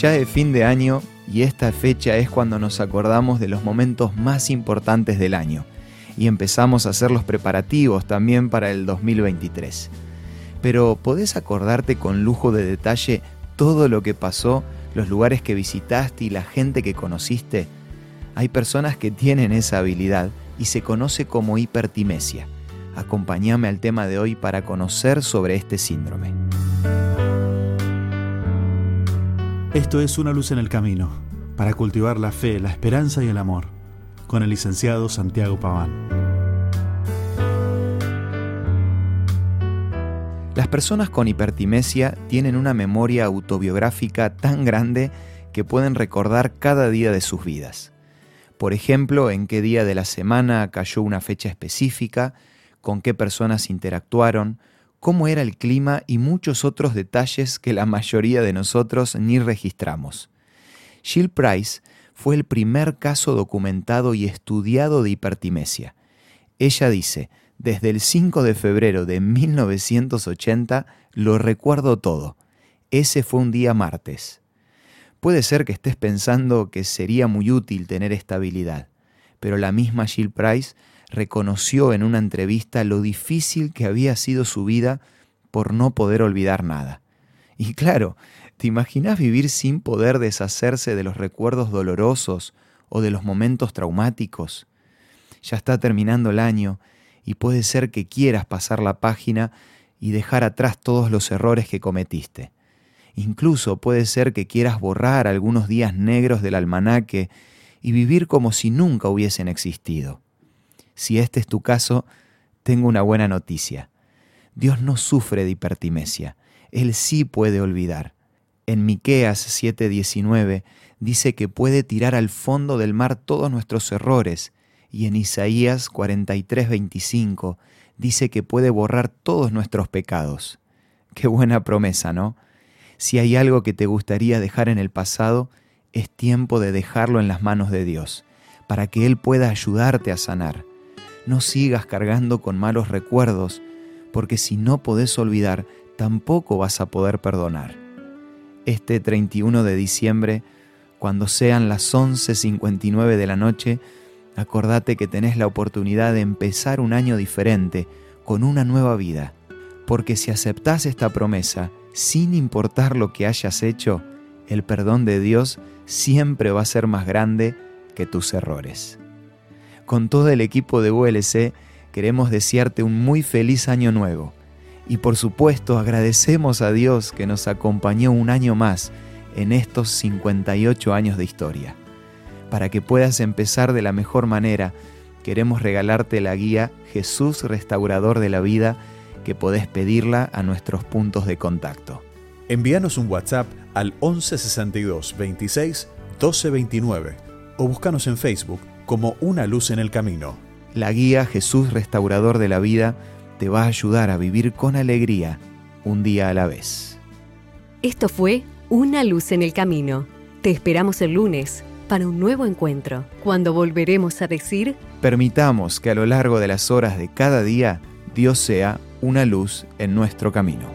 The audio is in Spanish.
Ya es fin de año y esta fecha es cuando nos acordamos de los momentos más importantes del año y empezamos a hacer los preparativos también para el 2023. Pero ¿podés acordarte con lujo de detalle todo lo que pasó, los lugares que visitaste y la gente que conociste? Hay personas que tienen esa habilidad y se conoce como hipertimesia. Acompáñame al tema de hoy para conocer sobre este síndrome. Esto es Una luz en el camino, para cultivar la fe, la esperanza y el amor, con el licenciado Santiago Paván. Las personas con hipertimesia tienen una memoria autobiográfica tan grande que pueden recordar cada día de sus vidas. Por ejemplo, en qué día de la semana cayó una fecha específica, con qué personas interactuaron, cómo era el clima y muchos otros detalles que la mayoría de nosotros ni registramos. Jill Price fue el primer caso documentado y estudiado de hipertimesia. Ella dice, desde el 5 de febrero de 1980 lo recuerdo todo. Ese fue un día martes. Puede ser que estés pensando que sería muy útil tener esta habilidad, pero la misma Jill Price reconoció en una entrevista lo difícil que había sido su vida por no poder olvidar nada. Y claro, ¿te imaginas vivir sin poder deshacerse de los recuerdos dolorosos o de los momentos traumáticos? Ya está terminando el año y puede ser que quieras pasar la página y dejar atrás todos los errores que cometiste. Incluso puede ser que quieras borrar algunos días negros del almanaque y vivir como si nunca hubiesen existido. Si este es tu caso, tengo una buena noticia. Dios no sufre de hipertimesia. Él sí puede olvidar. En Miqueas 7:19 dice que puede tirar al fondo del mar todos nuestros errores y en Isaías 43:25 dice que puede borrar todos nuestros pecados. Qué buena promesa, ¿no? Si hay algo que te gustaría dejar en el pasado, es tiempo de dejarlo en las manos de Dios, para que Él pueda ayudarte a sanar no sigas cargando con malos recuerdos, porque si no podés olvidar, tampoco vas a poder perdonar. Este 31 de diciembre, cuando sean las 11.59 de la noche, acordate que tenés la oportunidad de empezar un año diferente, con una nueva vida, porque si aceptás esta promesa, sin importar lo que hayas hecho, el perdón de Dios siempre va a ser más grande que tus errores con todo el equipo de ULC queremos desearte un muy feliz año nuevo. Y por supuesto agradecemos a Dios que nos acompañó un año más en estos 58 años de historia. Para que puedas empezar de la mejor manera, queremos regalarte la guía Jesús Restaurador de la Vida que podés pedirla a nuestros puntos de contacto. Envíanos un WhatsApp al 1162 26 1229 o búscanos en Facebook como una luz en el camino. La guía Jesús Restaurador de la Vida te va a ayudar a vivir con alegría un día a la vez. Esto fue Una luz en el camino. Te esperamos el lunes para un nuevo encuentro, cuando volveremos a decir, permitamos que a lo largo de las horas de cada día Dios sea una luz en nuestro camino.